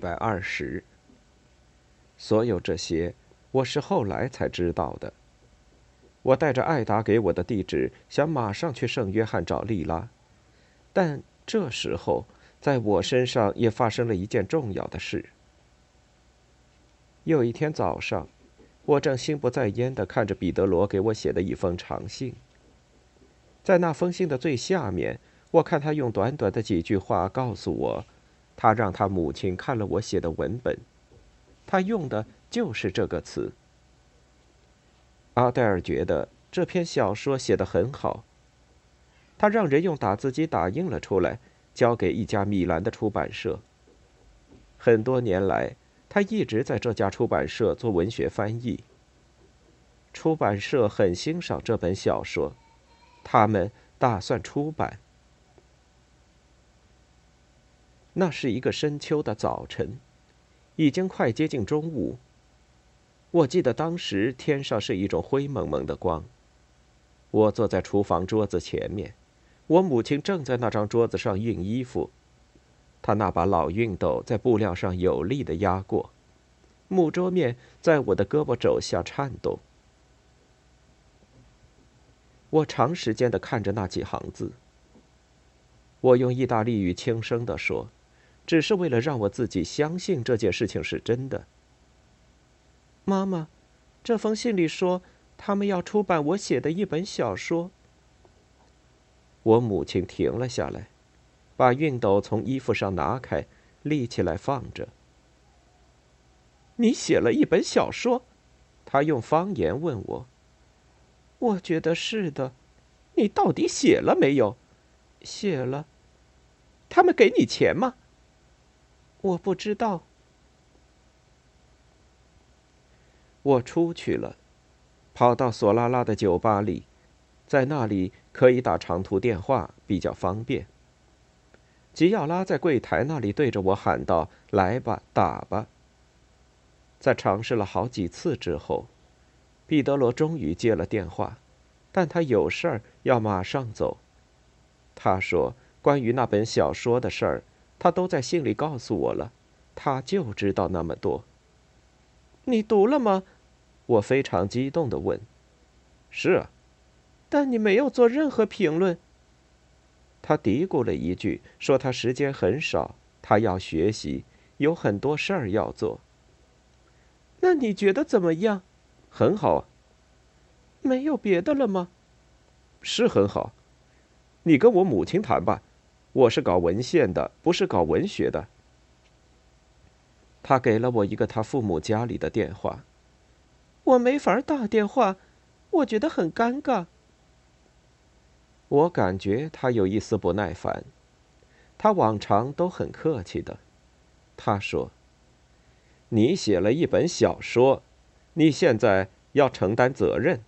百二十。所有这些，我是后来才知道的。我带着艾达给我的地址，想马上去圣约翰找莉拉，但这时候，在我身上也发生了一件重要的事。有一天早上，我正心不在焉的看着彼得罗给我写的一封长信。在那封信的最下面，我看他用短短的几句话告诉我。他让他母亲看了我写的文本，他用的就是这个词。阿黛尔觉得这篇小说写得很好。他让人用打字机打印了出来，交给一家米兰的出版社。很多年来，他一直在这家出版社做文学翻译。出版社很欣赏这本小说，他们打算出版。那是一个深秋的早晨，已经快接近中午。我记得当时天上是一种灰蒙蒙的光。我坐在厨房桌子前面，我母亲正在那张桌子上熨衣服，她那把老熨斗在布料上有力的压过，木桌面在我的胳膊肘下颤动。我长时间的看着那几行字。我用意大利语轻声的说。只是为了让我自己相信这件事情是真的。妈妈，这封信里说他们要出版我写的一本小说。我母亲停了下来，把熨斗从衣服上拿开，立起来放着。你写了一本小说？他用方言问我。我觉得是的。你到底写了没有？写了。他们给你钱吗？我不知道。我出去了，跑到索拉拉的酒吧里，在那里可以打长途电话，比较方便。吉奥拉在柜台那里对着我喊道：“来吧，打吧。”在尝试了好几次之后，彼得罗终于接了电话，但他有事儿要马上走。他说：“关于那本小说的事儿。”他都在信里告诉我了，他就知道那么多。你读了吗？我非常激动的问。是啊，但你没有做任何评论。他嘀咕了一句，说他时间很少，他要学习，有很多事儿要做。那你觉得怎么样？很好啊。没有别的了吗？是很好。你跟我母亲谈吧。我是搞文献的，不是搞文学的。他给了我一个他父母家里的电话，我没法打电话，我觉得很尴尬。我感觉他有一丝不耐烦，他往常都很客气的。他说：“你写了一本小说，你现在要承担责任。”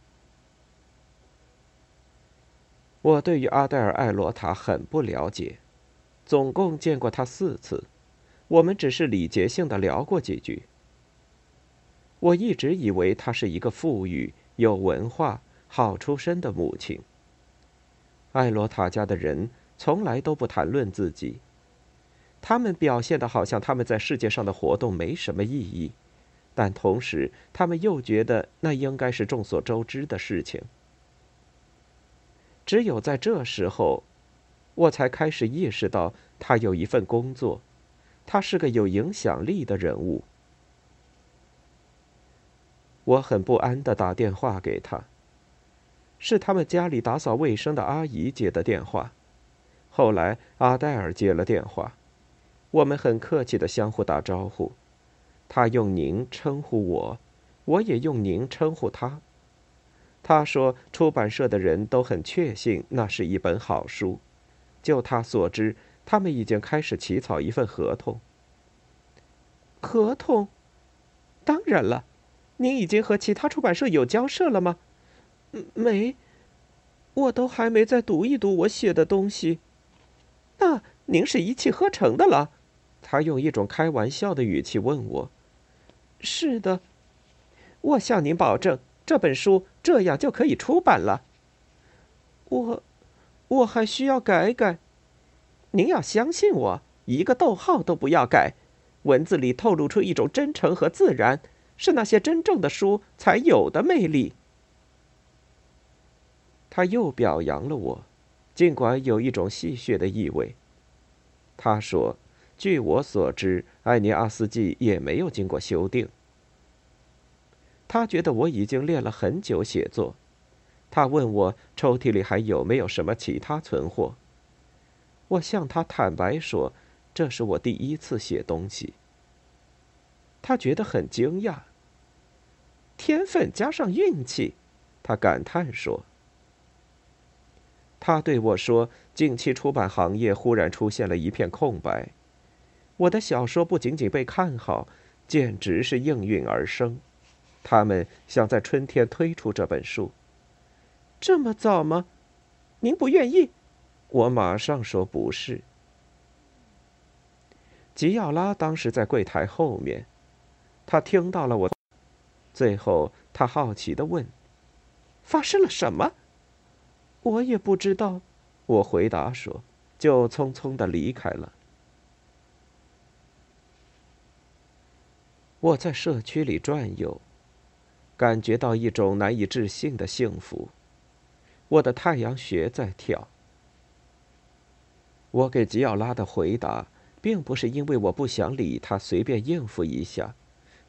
我对于阿黛尔·艾罗塔很不了解，总共见过他四次，我们只是礼节性的聊过几句。我一直以为她是一个富裕、有文化、好出身的母亲。艾罗塔家的人从来都不谈论自己，他们表现的好像他们在世界上的活动没什么意义，但同时他们又觉得那应该是众所周知的事情。只有在这时候，我才开始意识到他有一份工作，他是个有影响力的人物。我很不安的打电话给他。是他们家里打扫卫生的阿姨接的电话。后来阿黛尔接了电话，我们很客气的相互打招呼，他用您称呼我，我也用您称呼他。他说：“出版社的人都很确信那是一本好书。就他所知，他们已经开始起草一份合同。合同？当然了，您已经和其他出版社有交涉了吗？没，我都还没再读一读我写的东西。那您是一气呵成的了？他用一种开玩笑的语气问我：“是的，我向您保证，这本书这样就可以出版了。我，我还需要改改。您要相信我，一个逗号都不要改。文字里透露出一种真诚和自然，是那些真正的书才有的魅力。”他又表扬了我，尽管有一种戏谑的意味。他说。据我所知，艾尼阿斯纪也没有经过修订。他觉得我已经练了很久写作，他问我抽屉里还有没有什么其他存货。我向他坦白说，这是我第一次写东西。他觉得很惊讶。天分加上运气，他感叹说。他对我说，近期出版行业忽然出现了一片空白。我的小说不仅仅被看好，简直是应运而生。他们想在春天推出这本书。这么早吗？您不愿意？我马上说不是。吉奥拉当时在柜台后面，他听到了我。最后，他好奇的问：“发生了什么？”我也不知道。我回答说，就匆匆的离开了。我在社区里转悠，感觉到一种难以置信的幸福。我的太阳穴在跳。我给吉奥拉的回答，并不是因为我不想理他，随便应付一下。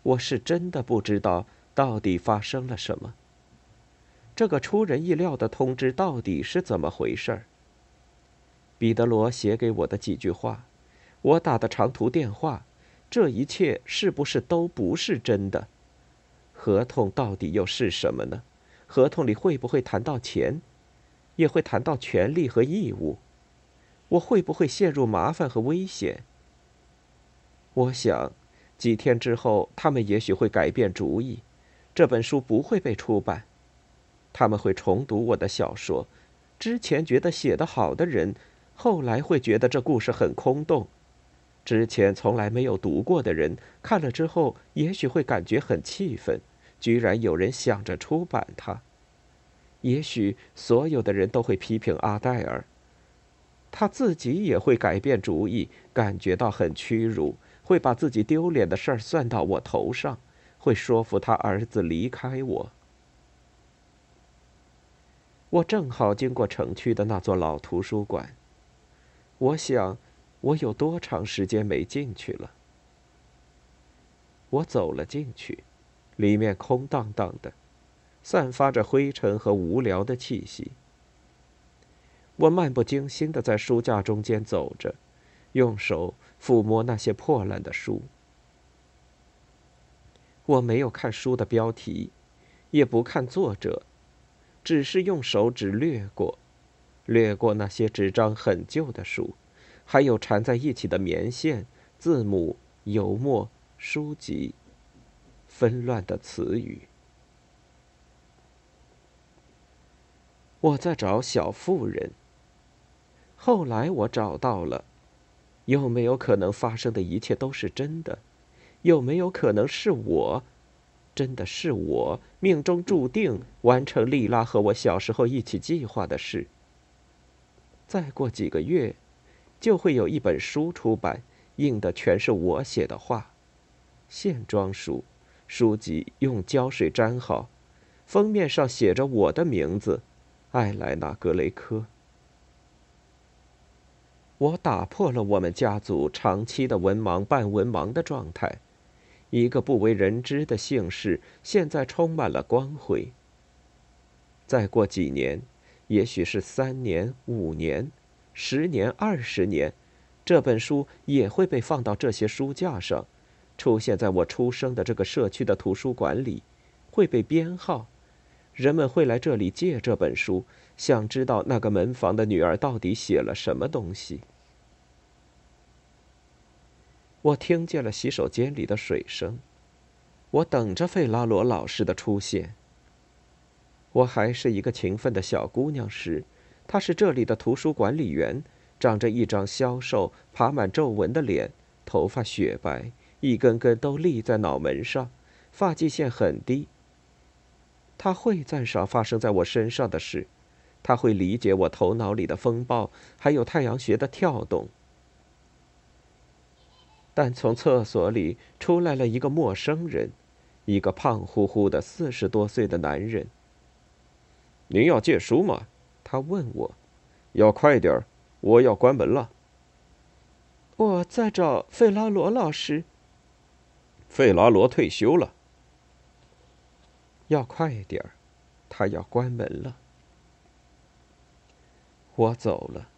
我是真的不知道到底发生了什么。这个出人意料的通知到底是怎么回事？彼得罗写给我的几句话，我打的长途电话。这一切是不是都不是真的？合同到底又是什么呢？合同里会不会谈到钱？也会谈到权利和义务？我会不会陷入麻烦和危险？我想，几天之后，他们也许会改变主意，这本书不会被出版。他们会重读我的小说，之前觉得写得好的人，后来会觉得这故事很空洞。之前从来没有读过的人看了之后，也许会感觉很气愤，居然有人想着出版它。也许所有的人都会批评阿黛尔，他自己也会改变主意，感觉到很屈辱，会把自己丢脸的事儿算到我头上，会说服他儿子离开我。我正好经过城区的那座老图书馆，我想。我有多长时间没进去了？我走了进去，里面空荡荡的，散发着灰尘和无聊的气息。我漫不经心的在书架中间走着，用手抚摸那些破烂的书。我没有看书的标题，也不看作者，只是用手指掠过，掠过那些纸张很旧的书。还有缠在一起的棉线、字母、油墨、书籍、纷乱的词语。我在找小妇人。后来我找到了。有没有可能发生的一切都是真的？有没有可能是我，真的是我命中注定完成莉拉和我小时候一起计划的事？再过几个月。就会有一本书出版，印的全是我写的话，线装书，书籍用胶水粘好，封面上写着我的名字，艾莱娜·格雷科。我打破了我们家族长期的文盲半文盲的状态，一个不为人知的姓氏现在充满了光辉。再过几年，也许是三年、五年。十年、二十年，这本书也会被放到这些书架上，出现在我出生的这个社区的图书馆里，会被编号。人们会来这里借这本书，想知道那个门房的女儿到底写了什么东西。我听见了洗手间里的水声。我等着费拉罗老师的出现。我还是一个勤奋的小姑娘时，她是这里的图书管理员，长着一张消瘦、爬满皱纹的脸，头发雪白，一根根都立在脑门上，发际线很低。他会赞赏发生在我身上的事，他会理解我头脑里的风暴，还有太阳穴的跳动。但从厕所里出来了一个陌生人，一个胖乎乎的四十多岁的男人。您要借书吗？他问我。要快点儿，我要关门了。我在找费拉罗老师。费拉罗退休了。要快点，他要关门了。我走了。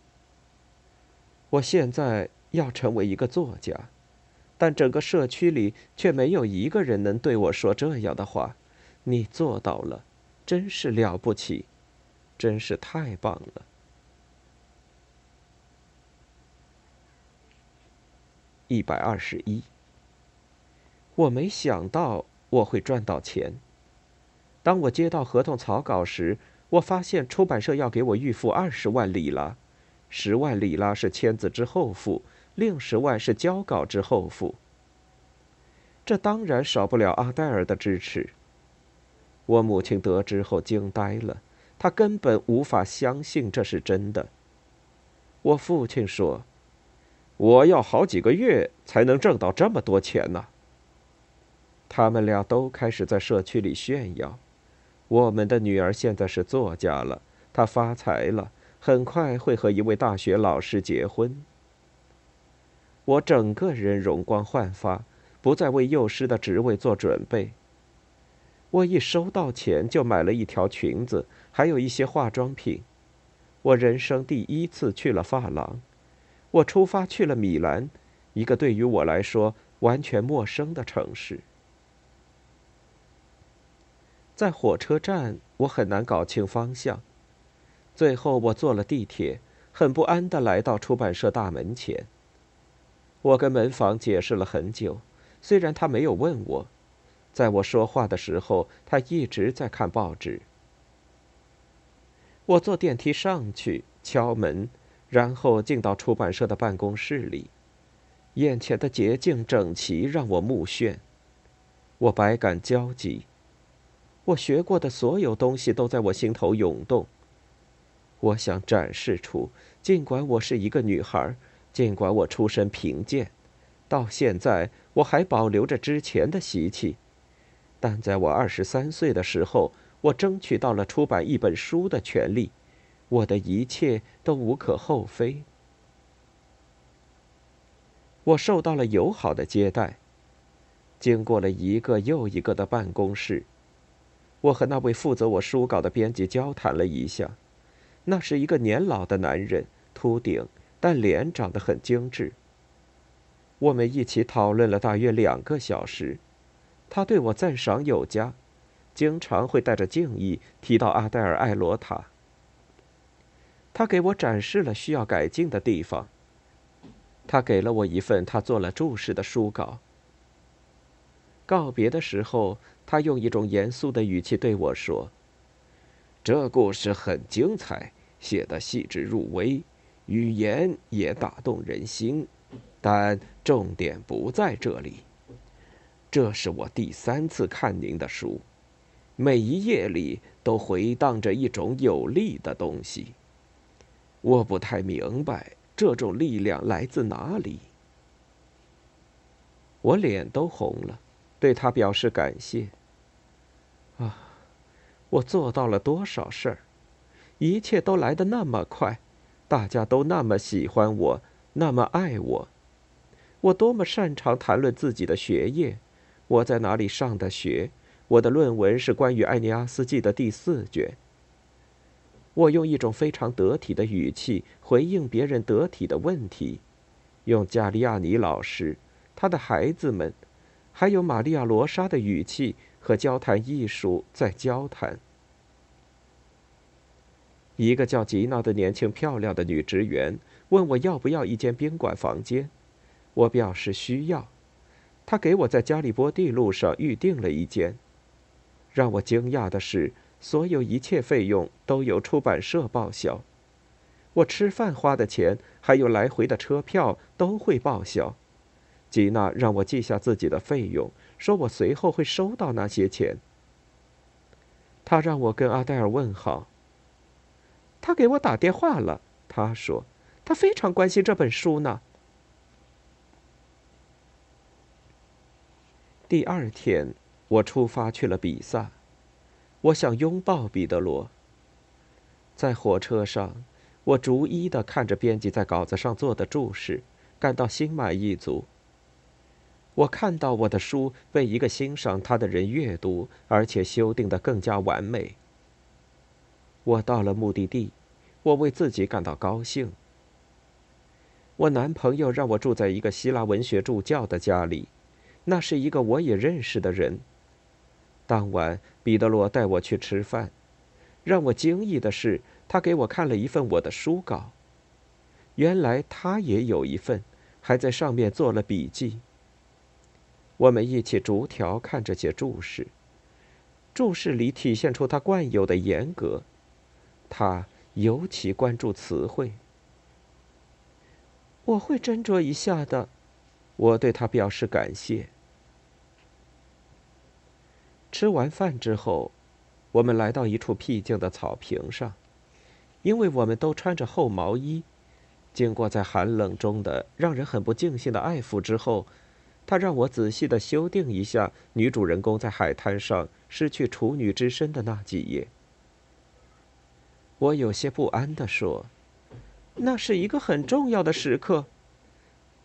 我现在要成为一个作家，但整个社区里却没有一个人能对我说这样的话。你做到了。真是了不起，真是太棒了。一百二十一，我没想到我会赚到钱。当我接到合同草稿时，我发现出版社要给我预付二十万里拉，十万里拉是签字之后付，另十万是交稿之后付。这当然少不了阿黛尔的支持。我母亲得知后惊呆了，她根本无法相信这是真的。我父亲说：“我要好几个月才能挣到这么多钱呢。”他们俩都开始在社区里炫耀：“我们的女儿现在是作家了，她发财了，很快会和一位大学老师结婚。”我整个人容光焕发，不再为幼师的职位做准备。我一收到钱就买了一条裙子，还有一些化妆品。我人生第一次去了发廊。我出发去了米兰，一个对于我来说完全陌生的城市。在火车站，我很难搞清方向。最后，我坐了地铁，很不安地来到出版社大门前。我跟门房解释了很久，虽然他没有问我。在我说话的时候，他一直在看报纸。我坐电梯上去，敲门，然后进到出版社的办公室里。眼前的洁净整齐让我目眩，我百感交集。我学过的所有东西都在我心头涌动。我想展示出，尽管我是一个女孩，尽管我出身贫贱，到现在我还保留着之前的习气。但在我二十三岁的时候，我争取到了出版一本书的权利，我的一切都无可厚非。我受到了友好的接待，经过了一个又一个的办公室，我和那位负责我书稿的编辑交谈了一下，那是一个年老的男人，秃顶，但脸长得很精致。我们一起讨论了大约两个小时。他对我赞赏有加，经常会带着敬意提到阿黛尔·艾罗塔。他给我展示了需要改进的地方。他给了我一份他做了注释的书稿。告别的时候，他用一种严肃的语气对我说：“这故事很精彩，写得细致入微，语言也打动人心，但重点不在这里。”这是我第三次看您的书，每一页里都回荡着一种有力的东西。我不太明白这种力量来自哪里。我脸都红了，对他表示感谢。啊，我做到了多少事儿，一切都来得那么快，大家都那么喜欢我，那么爱我。我多么擅长谈论自己的学业。我在哪里上的学？我的论文是关于《艾尼阿斯纪》的第四卷。我用一种非常得体的语气回应别人得体的问题，用加利亚尼老师、他的孩子们，还有玛利亚·罗莎的语气和交谈艺术在交谈。一个叫吉娜的年轻漂亮的女职员问我要不要一间宾馆房间。我表示需要，她给我在加利波第路上预定了一间。让我惊讶的是，所有一切费用都由出版社报销。我吃饭花的钱，还有来回的车票都会报销。吉娜让我记下自己的费用，说我随后会收到那些钱。他让我跟阿黛尔问好。他给我打电话了，他说他非常关心这本书呢。第二天，我出发去了比萨。我想拥抱彼得罗。在火车上。我逐一的看着编辑在稿子上做的注释，感到心满意足。我看到我的书被一个欣赏它的人阅读，而且修订的更加完美。我到了目的地，我为自己感到高兴。我男朋友让我住在一个希腊文学助教的家里，那是一个我也认识的人。当晚，彼得罗带我去吃饭，让我惊异的是。他给我看了一份我的书稿，原来他也有一份，还在上面做了笔记。我们一起逐条看这些注释，注释里体现出他惯有的严格，他尤其关注词汇。我会斟酌一下的，我对他表示感谢。吃完饭之后，我们来到一处僻静的草坪上。因为我们都穿着厚毛衣，经过在寒冷中的让人很不尽兴的爱抚之后，他让我仔细的修订一下女主人公在海滩上失去处女之身的那几页。我有些不安地说：“那是一个很重要的时刻。”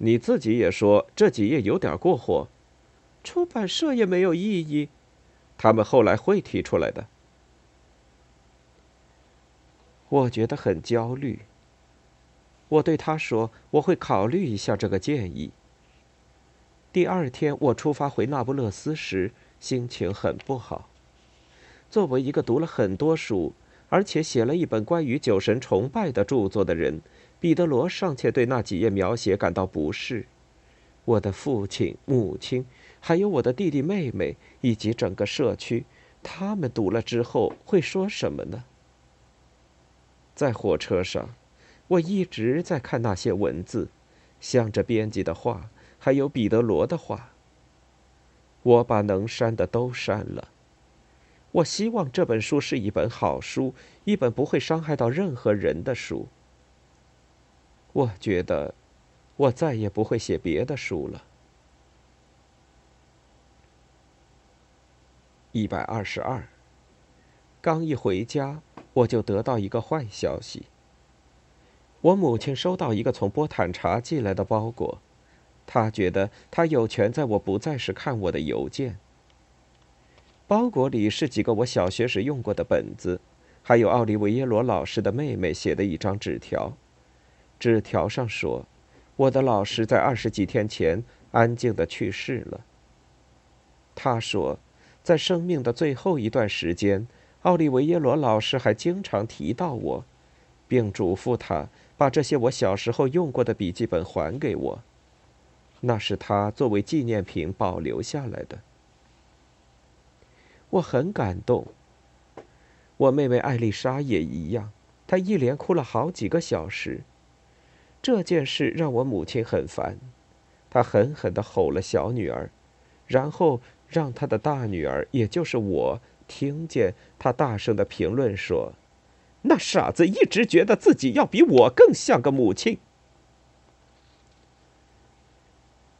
你自己也说这几页有点过火，出版社也没有异议，他们后来会提出来的。我觉得很焦虑。我对他说：“我会考虑一下这个建议。”第二天，我出发回那不勒斯时，心情很不好。作为一个读了很多书，而且写了一本关于酒神崇拜的著作的人，彼得罗尚且对那几页描写感到不适。我的父亲、母亲，还有我的弟弟妹妹，以及整个社区，他们读了之后会说什么呢？在火车上，我一直在看那些文字，想着编辑的话，还有彼得罗的话。我把能删的都删了。我希望这本书是一本好书，一本不会伤害到任何人的书。我觉得，我再也不会写别的书了。一百二十二。刚一回家。我就得到一个坏消息。我母亲收到一个从波坦查寄来的包裹，他觉得他有权在我不在时看我的邮件。包裹里是几个我小学时用过的本子，还有奥利维耶罗老师的妹妹写的一张纸条。纸条上说，我的老师在二十几天前安静的去世了。他说，在生命的最后一段时间。奥利维耶罗老师还经常提到我，并嘱咐他把这些我小时候用过的笔记本还给我，那是他作为纪念品保留下来的。我很感动。我妹妹艾丽莎也一样，她一连哭了好几个小时。这件事让我母亲很烦，她狠狠地吼了小女儿，然后让她的大女儿，也就是我。听见她大声的评论说：“那傻子一直觉得自己要比我更像个母亲。”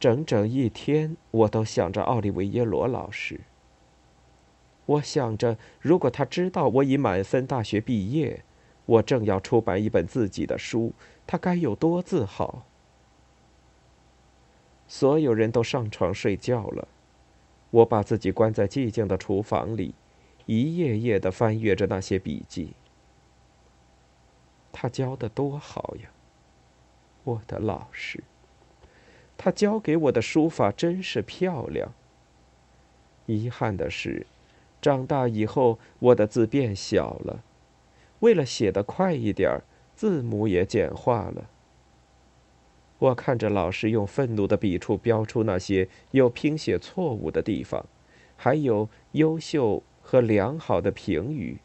整整一天，我都想着奥利维耶罗老师。我想着，如果他知道我已满分大学毕业，我正要出版一本自己的书，他该有多自豪。所有人都上床睡觉了，我把自己关在寂静的厨房里。一页页的翻阅着那些笔记，他教的多好呀，我的老师。他教给我的书法真是漂亮。遗憾的是，长大以后我的字变小了，为了写得快一点字母也简化了。我看着老师用愤怒的笔触标出那些有拼写错误的地方，还有优秀和良好的评语。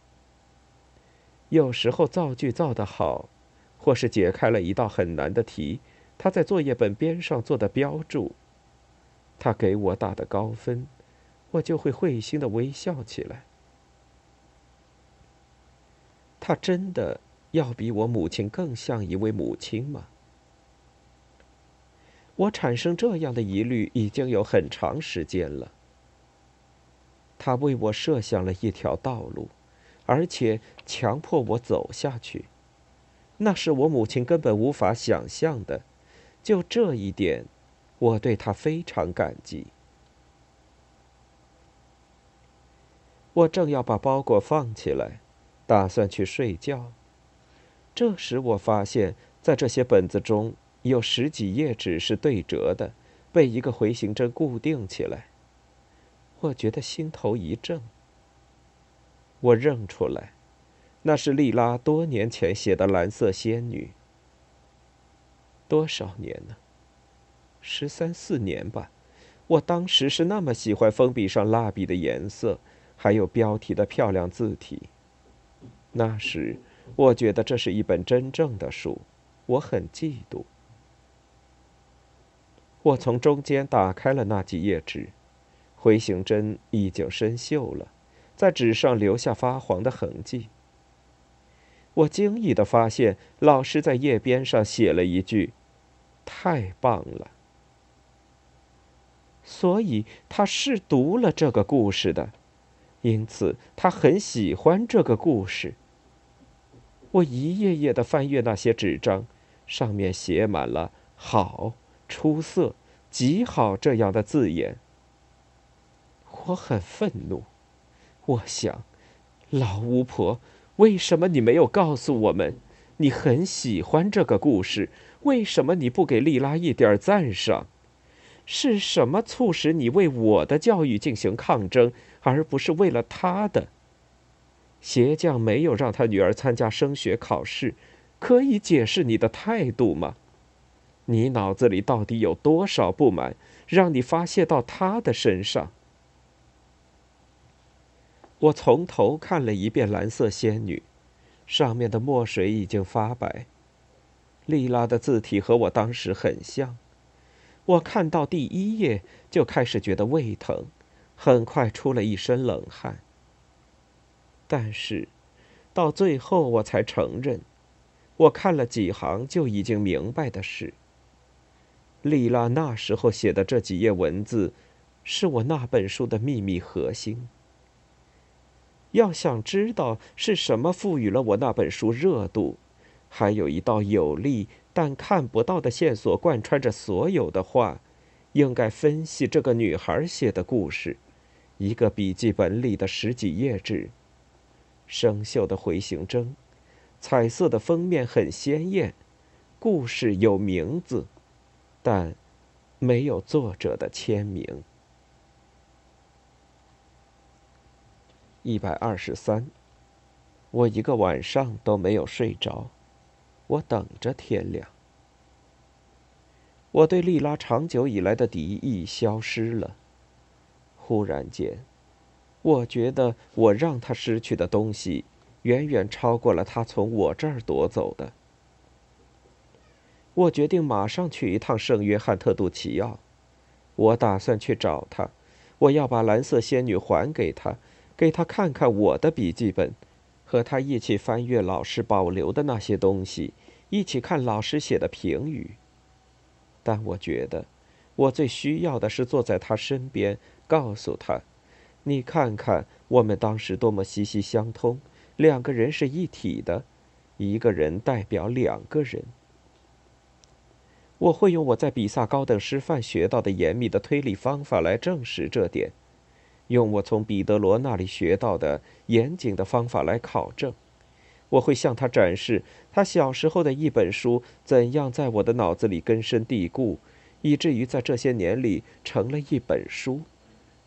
有时候造句造得好，或是解开了一道很难的题，他在作业本边上做的标注。他给我打的高分，我就会会心的微笑起来。他真的要比我母亲更像一位母亲吗？我产生这样的疑虑已经有很长时间了。他为我设想了一条道路，而且强迫我走下去，那是我母亲根本无法想象的。就这一点，我对他非常感激。我正要把包裹放起来，打算去睡觉，这时我发现，在这些本子中。有十几页纸是对折的，被一个回形针固定起来。我觉得心头一震。我认出来，那是莉拉多年前写的《蓝色仙女》。多少年呢？十三四年吧。我当时是那么喜欢封笔上蜡笔的颜色，还有标题的漂亮字体。那时，我觉得这是一本真正的书，我很嫉妒。我从中间打开了那几页纸，回形针已经生锈了，在纸上留下发黄的痕迹。我惊异的发现，老师在页边上写了一句：“太棒了。”所以他是读了这个故事的，因此他很喜欢这个故事。我一页页的翻阅那些纸张，上面写满了“好”。出色，极好这样的字眼。我很愤怒，我想，老巫婆，为什么你没有告诉我们，你很喜欢这个故事？为什么你不给丽拉一点赞赏？是什么促使你为我的教育进行抗争，而不是为了她的？鞋匠没有让他女儿参加升学考试，可以解释你的态度吗？你脑子里到底有多少不满，让你发泄到他的身上？我从头看了一遍《蓝色仙女》，上面的墨水已经发白。莉拉的字体和我当时很像。我看到第一页就开始觉得胃疼，很快出了一身冷汗。但是，到最后我才承认，我看了几行就已经明白的事。莉拉那时候写的这几页文字，是我那本书的秘密核心。要想知道是什么赋予了我那本书热度，还有一道有力但看不到的线索贯穿着所有的话，应该分析这个女孩写的故事。一个笔记本里的十几页纸，生锈的回形针，彩色的封面很鲜艳，故事有名字。但没有作者的签名。一百二十三，我一个晚上都没有睡着，我等着天亮。我对莉拉长久以来的敌意消失了。忽然间，我觉得我让她失去的东西，远远超过了她从我这儿夺走的。我决定马上去一趟圣约翰特杜奇奥。我打算去找他，我要把蓝色仙女还给他，给他看看我的笔记本，和他一起翻阅老师保留的那些东西，一起看老师写的评语。但我觉得，我最需要的是坐在他身边，告诉他：“你看看，我们当时多么息息相通，两个人是一体的，一个人代表两个人。”我会用我在比萨高等师范学到的严密的推理方法来证实这点，用我从彼得罗那里学到的严谨的方法来考证。我会向他展示他小时候的一本书怎样在我的脑子里根深蒂固，以至于在这些年里成了一本书。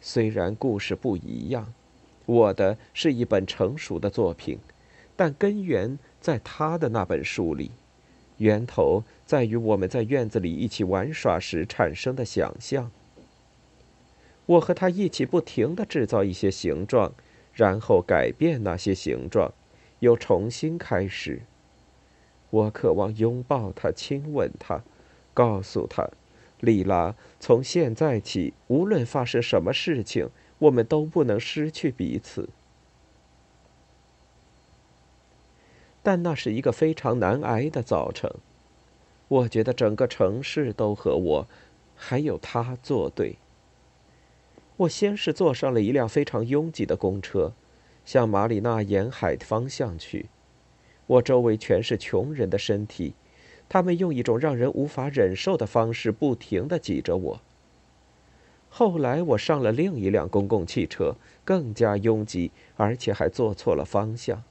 虽然故事不一样，我的是一本成熟的作品，但根源在他的那本书里。源头在于我们在院子里一起玩耍时产生的想象。我和他一起不停地制造一些形状，然后改变那些形状，又重新开始。我渴望拥抱他，亲吻他，告诉他：“莉拉，从现在起，无论发生什么事情，我们都不能失去彼此。”但那是一个非常难挨的早晨。我觉得整个城市都和我，还有他作对。我先是坐上了一辆非常拥挤的公车，向马里纳沿海方向去。我周围全是穷人的身体，他们用一种让人无法忍受的方式不停地挤着我。后来我上了另一辆公共汽车，更加拥挤，而且还坐错了方向。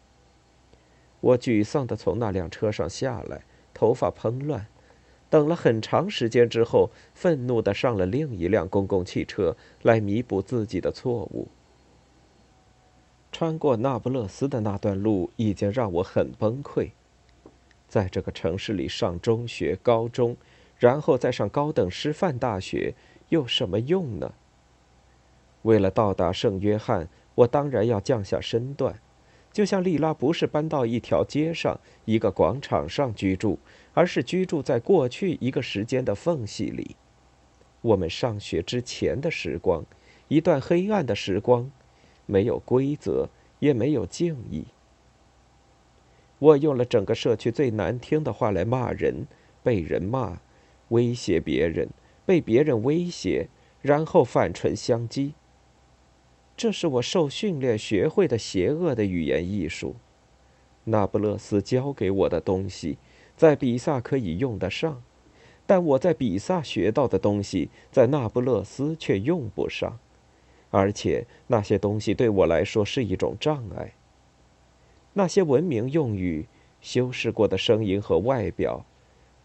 我沮丧地从那辆车上下来，头发蓬乱。等了很长时间之后，愤怒地上了另一辆公共汽车，来弥补自己的错误。穿过那不勒斯的那段路已经让我很崩溃。在这个城市里上中学、高中，然后再上高等师范大学，有什么用呢？为了到达圣约翰，我当然要降下身段。就像莉拉不是搬到一条街上、一个广场上居住，而是居住在过去一个时间的缝隙里。我们上学之前的时光，一段黑暗的时光，没有规则，也没有敬意。我用了整个社区最难听的话来骂人，被人骂，威胁别人，被别人威胁，然后反唇相讥。这是我受训练学会的邪恶的语言艺术。那不勒斯教给我的东西，在比萨可以用得上，但我在比萨学到的东西，在那不勒斯却用不上，而且那些东西对我来说是一种障碍。那些文明用语、修饰过的声音和外表，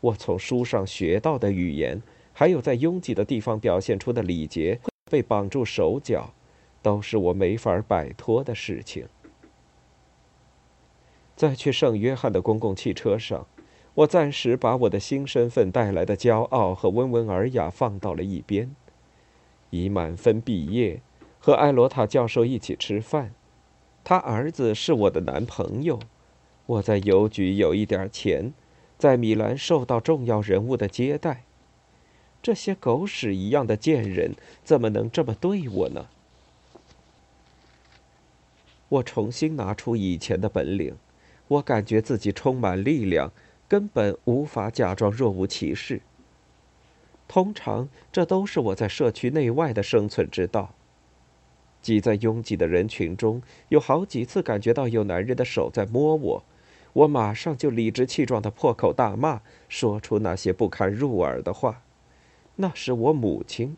我从书上学到的语言，还有在拥挤的地方表现出的礼节，被绑住手脚。都是我没法摆脱的事情。在去圣约翰的公共汽车上，我暂时把我的新身份带来的骄傲和温文尔雅放到了一边。已满分毕业，和艾罗塔教授一起吃饭，他儿子是我的男朋友。我在邮局有一点钱，在米兰受到重要人物的接待。这些狗屎一样的贱人怎么能这么对我呢？我重新拿出以前的本领，我感觉自己充满力量，根本无法假装若无其事。通常，这都是我在社区内外的生存之道。挤在拥挤的人群中，有好几次感觉到有男人的手在摸我，我马上就理直气壮的破口大骂，说出那些不堪入耳的话。那是我母亲，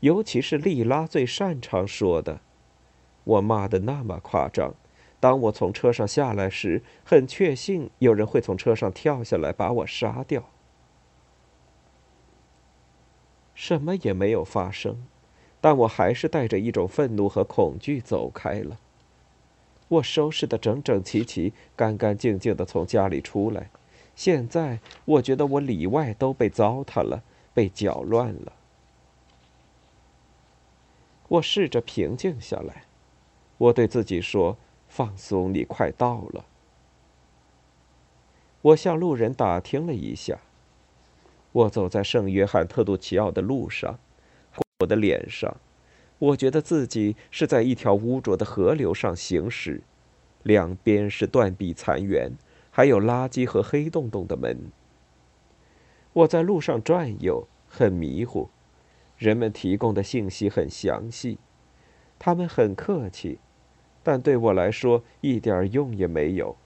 尤其是莉拉最擅长说的。我骂的那么夸张，当我从车上下来时，很确信有人会从车上跳下来把我杀掉。什么也没有发生，但我还是带着一种愤怒和恐惧走开了。我收拾的整整齐齐、干干净净的从家里出来，现在我觉得我里外都被糟蹋了，被搅乱了。我试着平静下来。我对自己说：“放松，你快到了。”我向路人打听了一下。我走在圣约翰特杜奇奥的路上，我的脸上，我觉得自己是在一条污浊的河流上行驶，两边是断壁残垣，还有垃圾和黑洞洞的门。我在路上转悠，很迷糊。人们提供的信息很详细，他们很客气。但对我来说一点用也没有。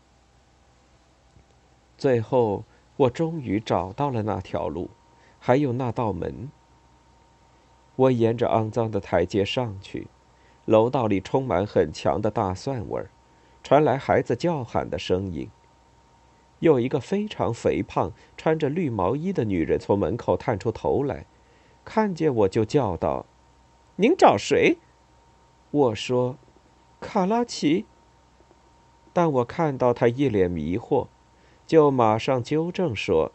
最后，我终于找到了那条路，还有那道门。我沿着肮脏的台阶上去，楼道里充满很强的大蒜味儿，传来孩子叫喊的声音。有一个非常肥胖、穿着绿毛衣的女人从门口探出头来，看见我就叫道：“您找谁？”我说。卡拉奇。但我看到他一脸迷惑，就马上纠正说：“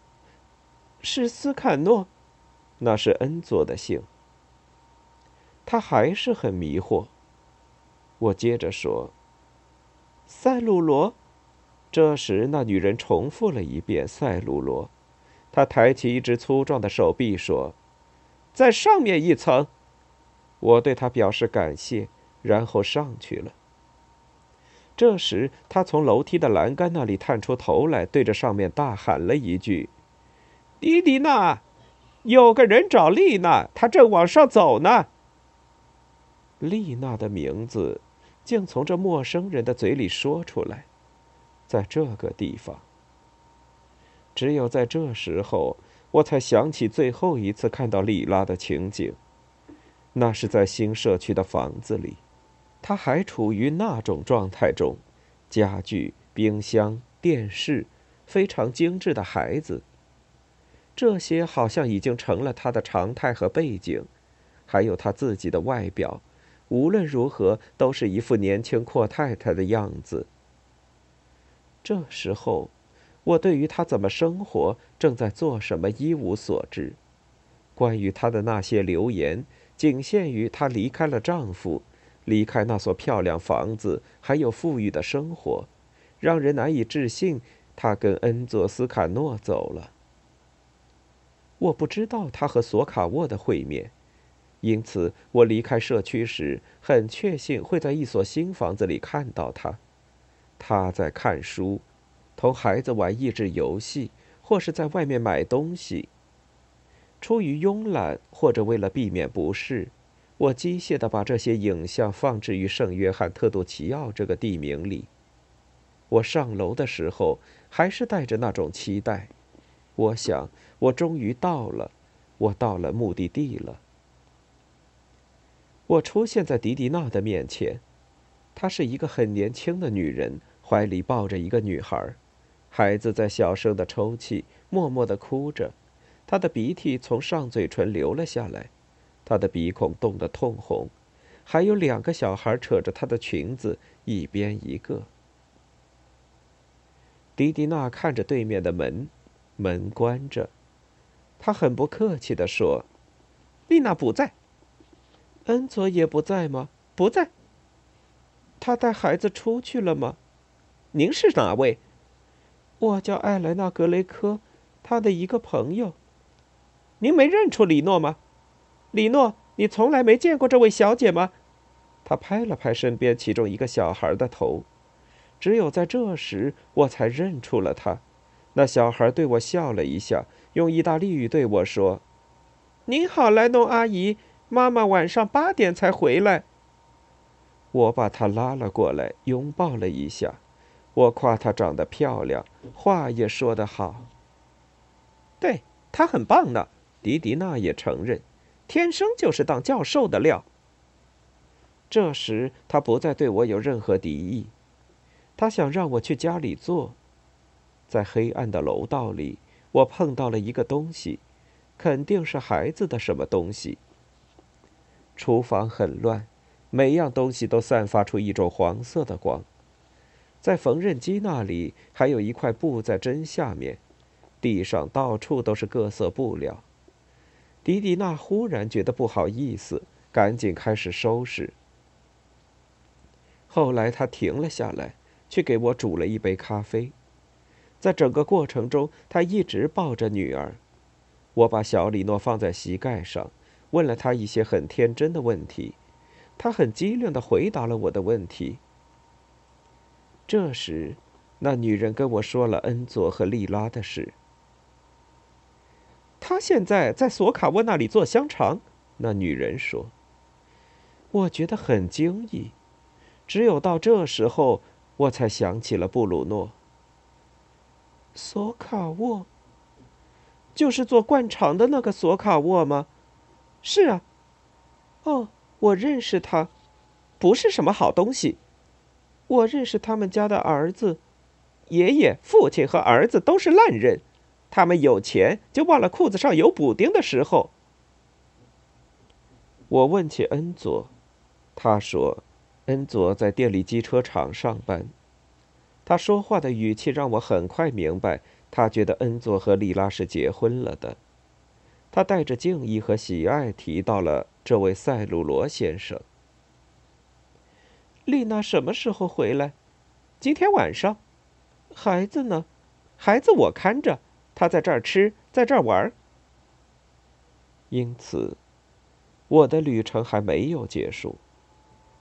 是斯坎诺，那是恩佐的姓。”他还是很迷惑。我接着说：“塞鲁罗。”这时，那女人重复了一遍“塞鲁罗”。她抬起一只粗壮的手臂说：“在上面一层。”我对她表示感谢，然后上去了。这时，他从楼梯的栏杆那里探出头来，对着上面大喊了一句：“迪迪娜，有个人找丽娜，她正往上走呢。”丽娜的名字竟从这陌生人的嘴里说出来。在这个地方，只有在这时候，我才想起最后一次看到莉拉的情景。那是在新社区的房子里，她还处于那种状态中：家具、冰箱、电视，非常精致的孩子。这些好像已经成了她的常态和背景，还有她自己的外表，无论如何都是一副年轻阔太太的样子。这时候，我对于她怎么生活、正在做什么一无所知。关于她的那些流言，仅限于她离开了丈夫，离开那所漂亮房子，还有富裕的生活，让人难以置信他跟恩佐斯卡诺走了。我不知道他和索卡沃的会面，因此我离开社区时很确信会在一所新房子里看到他。他在看书，同孩子玩益智游戏，或是在外面买东西。出于慵懒，或者为了避免不适，我机械地把这些影像放置于圣约翰特杜奇奥这个地名里。我上楼的时候，还是带着那种期待。我想，我终于到了，我到了目的地了。我出现在迪迪娜的面前，她是一个很年轻的女人。怀里抱着一个女孩，孩子在小声的抽泣，默默的哭着，她的鼻涕从上嘴唇流了下来，他的鼻孔冻得通红，还有两个小孩扯着他的裙子，一边一个。迪迪娜看着对面的门，门关着，他很不客气地说：“丽娜不在，恩佐也不在吗？不在。他带孩子出去了吗？”您是哪位？我叫艾莱娜·格雷科，他的一个朋友。您没认出李诺吗？李诺，你从来没见过这位小姐吗？他拍了拍身边其中一个小孩的头。只有在这时，我才认出了他。那小孩对我笑了一下，用意大利语对我说：“您好，莱诺阿姨，妈妈晚上八点才回来。”我把他拉了过来，拥抱了一下。我夸她长得漂亮，话也说得好。对她很棒呢，迪迪娜也承认，天生就是当教授的料。这时他不再对我有任何敌意，他想让我去家里坐。在黑暗的楼道里，我碰到了一个东西，肯定是孩子的什么东西。厨房很乱，每样东西都散发出一种黄色的光。在缝纫机那里还有一块布在针下面，地上到处都是各色布料。迪迪娜忽然觉得不好意思，赶紧开始收拾。后来她停了下来，去给我煮了一杯咖啡。在整个过程中，她一直抱着女儿。我把小李诺放在膝盖上，问了他一些很天真的问题，他很机灵地回答了我的问题。这时，那女人跟我说了恩佐和莉拉的事。他现在在索卡沃那里做香肠。那女人说：“我觉得很惊异。只有到这时候，我才想起了布鲁诺。索卡沃，就是做灌肠的那个索卡沃吗？是啊。哦，我认识他，不是什么好东西。”我认识他们家的儿子，爷爷、父亲和儿子都是烂人，他们有钱就忘了裤子上有补丁的时候。我问起恩佐，他说，恩佐在电力机车厂上班，他说话的语气让我很快明白，他觉得恩佐和莉拉是结婚了的。他带着敬意和喜爱提到了这位塞鲁罗先生。丽娜什么时候回来？今天晚上。孩子呢？孩子我看着，他在这儿吃，在这儿玩。因此，我的旅程还没有结束。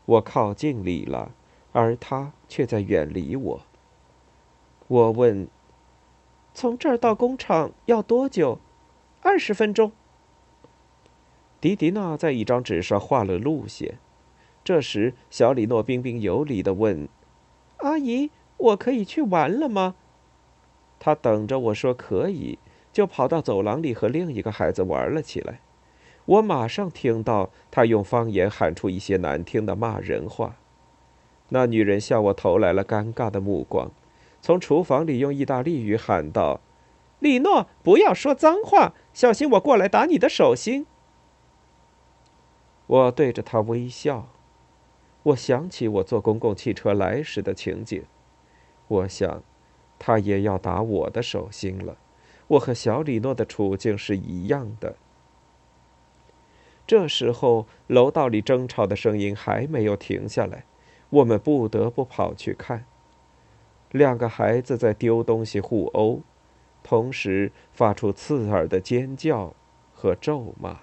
我靠近丽拉，而他却在远离我。我问：“从这儿到工厂要多久？”二十分钟。迪迪娜在一张纸上画了路线。这时，小李诺彬彬有礼的问：“阿姨，我可以去玩了吗？”他等着我说可以，就跑到走廊里和另一个孩子玩了起来。我马上听到他用方言喊出一些难听的骂人话。那女人向我投来了尴尬的目光，从厨房里用意大利语喊道：“李诺，不要说脏话，小心我过来打你的手心。”我对着他微笑。我想起我坐公共汽车来时的情景，我想，他也要打我的手心了。我和小李诺的处境是一样的。这时候，楼道里争吵的声音还没有停下来，我们不得不跑去看。两个孩子在丢东西互殴，同时发出刺耳的尖叫和咒骂。